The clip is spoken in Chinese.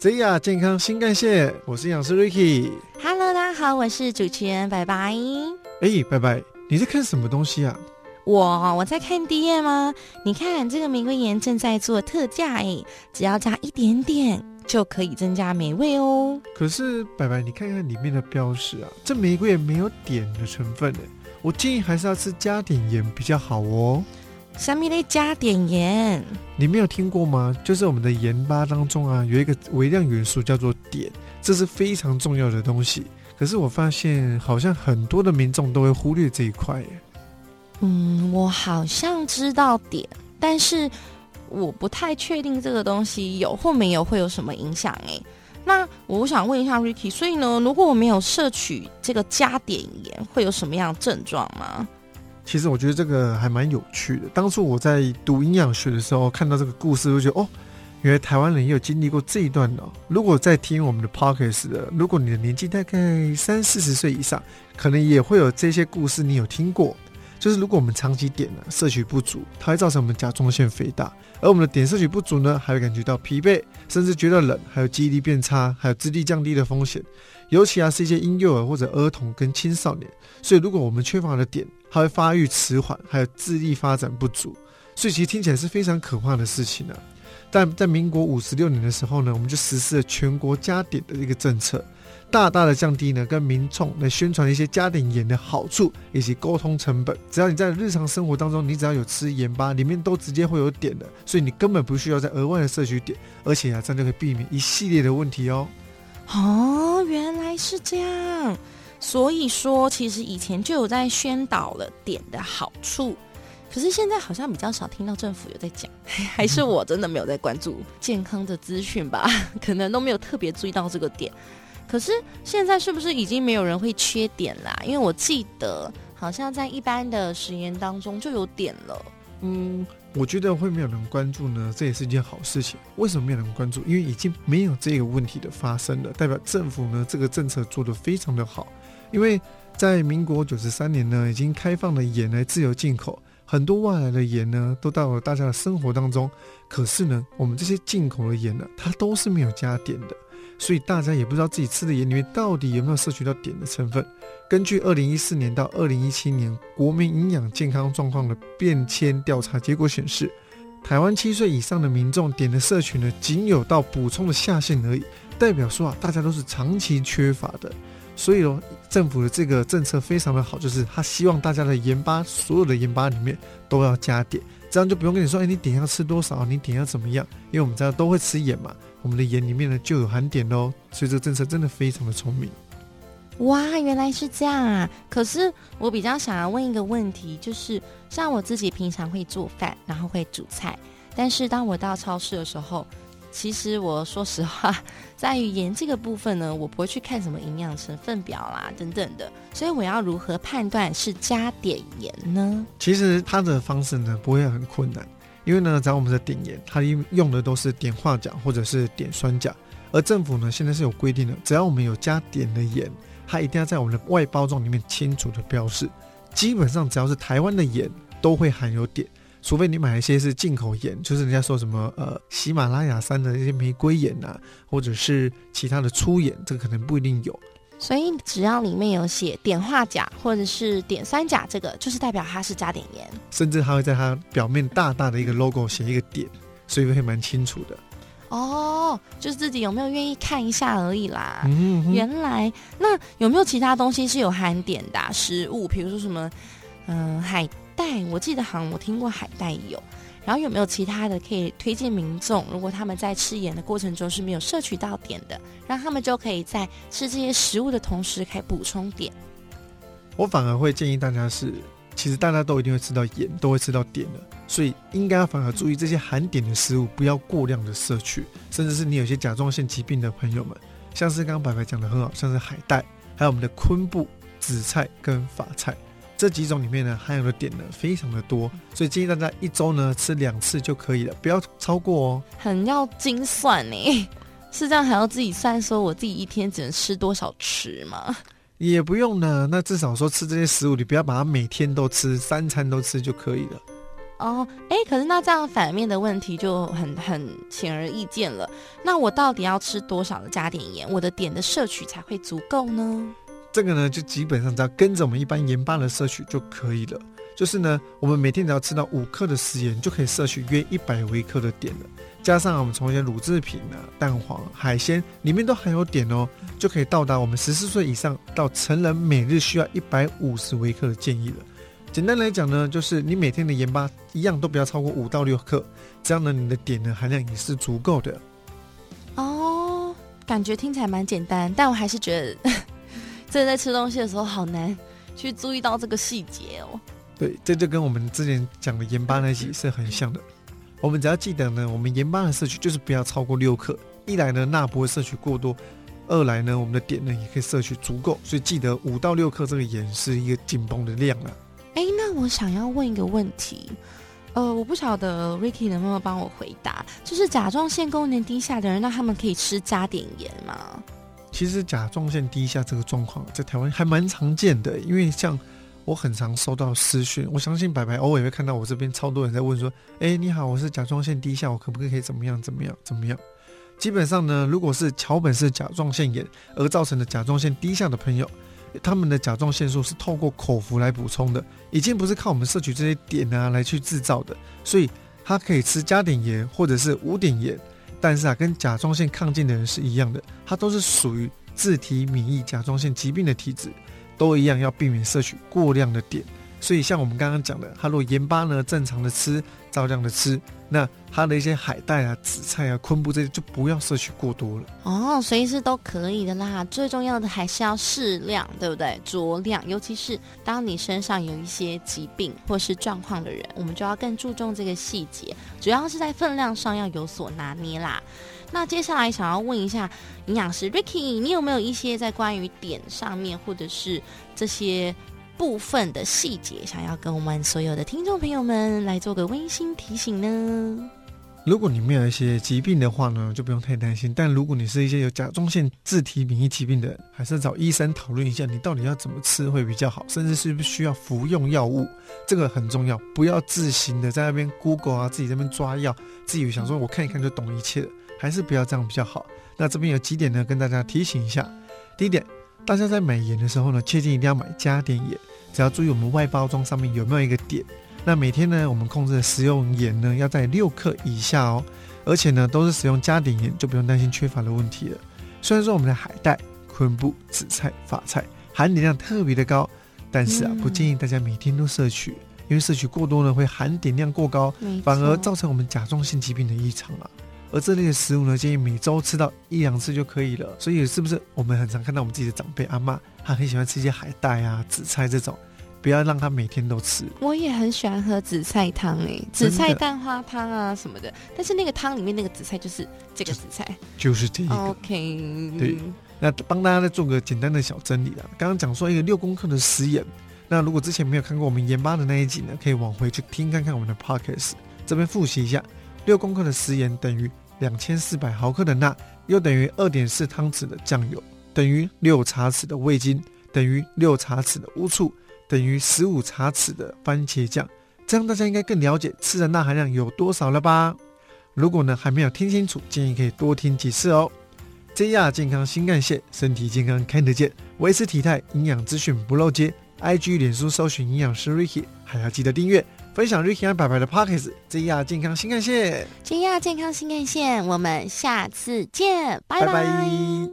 ZR 健康新干线，我是营养师 Ricky。Hello，大家好，我是主持人白白。哎，拜拜，你在看什么东西啊？我我在看 D M 吗？你看这个玫瑰盐正在做特价，哎，只要加一点点就可以增加美味哦。可是白白，你看看里面的标识啊，这玫瑰盐没有碘的成分哎。我建议还是要吃加碘盐比较好哦。下面的加碘盐，你没有听过吗？就是我们的盐巴当中啊，有一个微量元素叫做碘，这是非常重要的东西。可是我发现好像很多的民众都会忽略这一块耶。嗯，我好像知道碘，但是我不太确定这个东西有或没有会有什么影响哎。那我想问一下 Ricky，所以呢，如果我没有摄取这个加碘盐，会有什么样症状吗？其实我觉得这个还蛮有趣的。当初我在读营养学的时候，看到这个故事，就觉得哦，原来台湾人也有经历过这一段的。如果在听我们的 podcast 的，如果你的年纪大概三四十岁以上，可能也会有这些故事，你有听过。就是如果我们长期碘呢摄取不足，它会造成我们甲状腺肥大，而我们的碘摄取不足呢，还会感觉到疲惫，甚至觉得冷，还有记忆力变差，还有智力降低的风险。尤其啊是一些婴幼儿或者儿童跟青少年，所以如果我们缺乏了碘，它会发育迟缓，还有智力发展不足，所以其实听起来是非常可怕的事情呢。但在民国五十六年的时候呢，我们就实施了全国加碘的一个政策。大大的降低呢，跟民众来宣传一些加碘盐的好处以及沟通成本。只要你在日常生活当中，你只要有吃盐巴，里面都直接会有碘的，所以你根本不需要再额外的摄取碘，而且啊，这样就可以避免一系列的问题哦。哦，原来是这样。所以说，其实以前就有在宣导了点的好处，可是现在好像比较少听到政府有在讲，还是我真的没有在关注健康的资讯吧？可能都没有特别注意到这个点。可是现在是不是已经没有人会缺点啦？因为我记得好像在一般的食盐当中就有点了。嗯，我觉得会没有人关注呢，这也是一件好事情。为什么没有人关注？因为已经没有这个问题的发生了，代表政府呢这个政策做得非常的好。因为在民国九十三年呢，已经开放了盐来自由进口，很多外来的盐呢都到了大家的生活当中。可是呢，我们这些进口的盐呢，它都是没有加碘的。所以大家也不知道自己吃的盐里面到底有没有摄取到碘的成分。根据二零一四年到二零一七年国民营养健康状况的变迁调查结果显示，台湾七岁以上的民众碘的摄取呢，仅有到补充的下限而已，代表说啊，大家都是长期缺乏的。所以哦，政府的这个政策非常的好，就是他希望大家的盐巴，所有的盐巴里面都要加碘，这样就不用跟你说，哎，你碘要吃多少，你碘要怎么样？因为我们知道都会吃盐嘛。我们的盐里面呢就有含碘哦，所以这个政策真的非常的聪明。哇，原来是这样啊！可是我比较想要问一个问题，就是像我自己平常会做饭，然后会煮菜，但是当我到超市的时候，其实我说实话，在于盐这个部分呢，我不会去看什么营养成分表啦等等的，所以我要如何判断是加碘盐呢？其实它的方式呢不会很困难。因为呢，在我们的碘盐，它用用的都是碘化钾或者是碘酸钾，而政府呢现在是有规定的，只要我们有加碘的盐，它一定要在我们的外包装里面清楚的标示。基本上只要是台湾的盐，都会含有碘，除非你买一些是进口盐，就是人家说什么呃喜马拉雅山的那些玫瑰盐呐，或者是其他的粗盐，这个可能不一定有。所以只要里面有写碘化钾或者是碘酸钾，这个就是代表它是加碘盐。甚至它会在它表面大大的一个 logo 写一个碘，所以会蛮清楚的。哦，就是自己有没有愿意看一下而已啦。嗯，原来那有没有其他东西是有含碘的食物？比如说什么，嗯，海带，我记得好像我听过海带有。然后有没有其他的可以推荐民众？如果他们在吃盐的过程中是没有摄取到碘的，让他们就可以在吃这些食物的同时，可以补充碘。我反而会建议大家是，其实大家都一定会吃到盐，都会吃到碘的，所以应该反而注意这些含碘的食物，不要过量的摄取。甚至是你有些甲状腺疾病的朋友们，像是刚刚白白讲的很好，像是海带，还有我们的昆布、紫菜跟法菜。这几种里面呢，含有的碘呢非常的多，所以建议大家一周呢吃两次就可以了，不要超过哦。很要精算呢，是这样还要自己算，说我自己一天只能吃多少吃吗？也不用呢，那至少说吃这些食物，你不要把它每天都吃，三餐都吃就可以了。哦，哎，可是那这样反面的问题就很很显而易见了。那我到底要吃多少的加碘盐，我的碘的摄取才会足够呢？这个呢，就基本上只要跟着我们一般盐巴的摄取就可以了。就是呢，我们每天只要吃到五克的食盐，就可以摄取约一百微克的碘了。加上我们从一些乳制品啊、蛋黄、海鲜里面都含有碘哦，就可以到达我们十四岁以上到成人每日需要一百五十微克的建议了。简单来讲呢，就是你每天的盐巴一样都不要超过五到六克，这样呢，你的碘的含量也是足够的。哦，感觉听起来蛮简单，但我还是觉得。这在吃东西的时候好难去注意到这个细节哦。对，这就跟我们之前讲的盐巴那集是很像的。我们只要记得呢，我们盐巴的摄取就是不要超过六克。一来呢，钠不会摄取过多；二来呢，我们的碘呢也可以摄取足够。所以记得五到六克这个盐是一个紧绷的量啊。哎，那我想要问一个问题，呃，我不晓得 Ricky 能不能帮我回答，就是甲状腺功能低下的人，那他们可以吃加碘盐吗？其实甲状腺低下这个状况在台湾还蛮常见的，因为像我很常收到私讯，我相信白白偶尔会看到我这边超多人在问说：“哎，你好，我是甲状腺低下，我可不可以怎么样怎么样怎么样？”基本上呢，如果是桥本氏甲状腺炎而造成的甲状腺低下的朋友，他们的甲状腺素是透过口服来补充的，已经不是靠我们摄取这些碘啊来去制造的，所以他可以吃加碘盐或者是无碘盐。但是啊，跟甲状腺亢进的人是一样的，它都是属于自体免疫甲状腺疾病的体质，都一样要避免摄取过量的碘。所以像我们刚刚讲的，它如果盐巴呢正常的吃，照样的吃。那它的一些海带啊、紫菜啊、昆布这些就不要摄取过多了哦，随时都可以的啦。最重要的还是要适量，对不对？酌量，尤其是当你身上有一些疾病或是状况的人，我们就要更注重这个细节，主要是在分量上要有所拿捏啦。那接下来想要问一下营养师 Ricky，你有没有一些在关于点上面或者是这些？部分的细节，想要跟我们所有的听众朋友们来做个温馨提醒呢。如果你没有一些疾病的话呢，就不用太担心。但如果你是一些有甲状腺自体免疫疾病的，还是找医生讨论一下，你到底要怎么吃会比较好，甚至是不是需要服用药物，这个很重要。不要自行的在那边 Google 啊，自己在那边抓药，自己想说我看一看就懂一切，还是不要这样比较好。那这边有几点呢，跟大家提醒一下。第一点。大家在买盐的时候呢，切记一定要买加碘盐，只要注意我们外包装上面有没有一个碘。那每天呢，我们控制的食用盐呢要在六克以下哦，而且呢都是使用加碘盐，就不用担心缺乏的问题了。虽然说我们的海带、昆布、紫菜、法菜含碘量特别的高，但是啊，不建议大家每天都摄取，因为摄取过多呢会含碘量过高，反而造成我们甲状腺疾病的异常啊。而这类的食物呢，建议每周吃到一两次就可以了。所以是不是我们很常看到我们自己的长辈阿妈，她很喜欢吃一些海带啊、紫菜这种，不要让她每天都吃。我也很喜欢喝紫菜汤诶，紫菜蛋花汤啊什么的。但是那个汤里面那个紫菜就是这个紫菜，就是这一个。OK，对。那帮大家再做个简单的小整理啦。刚刚讲说一个六公克的食盐，那如果之前没有看过我们盐巴的那一集呢，可以往回去听看看我们的 podcast。这边复习一下。六公克的食盐等于两千四百毫克的钠，又等于二点四汤匙的酱油，等于六茶匙的味精，等于六茶匙的乌醋，等于十五茶匙的番茄酱。这样大家应该更了解吃的钠含量有多少了吧？如果呢还没有听清楚，建议可以多听几次哦。JR 健康新干线，身体健康看得见，维持体态，营养资讯不漏接。IG、脸书搜寻营养师 Ricky，还要记得订阅。分享 Ricky 和白白的 Pockets，这亚健康新干线，这亚健康新干线，我们下次见，拜拜。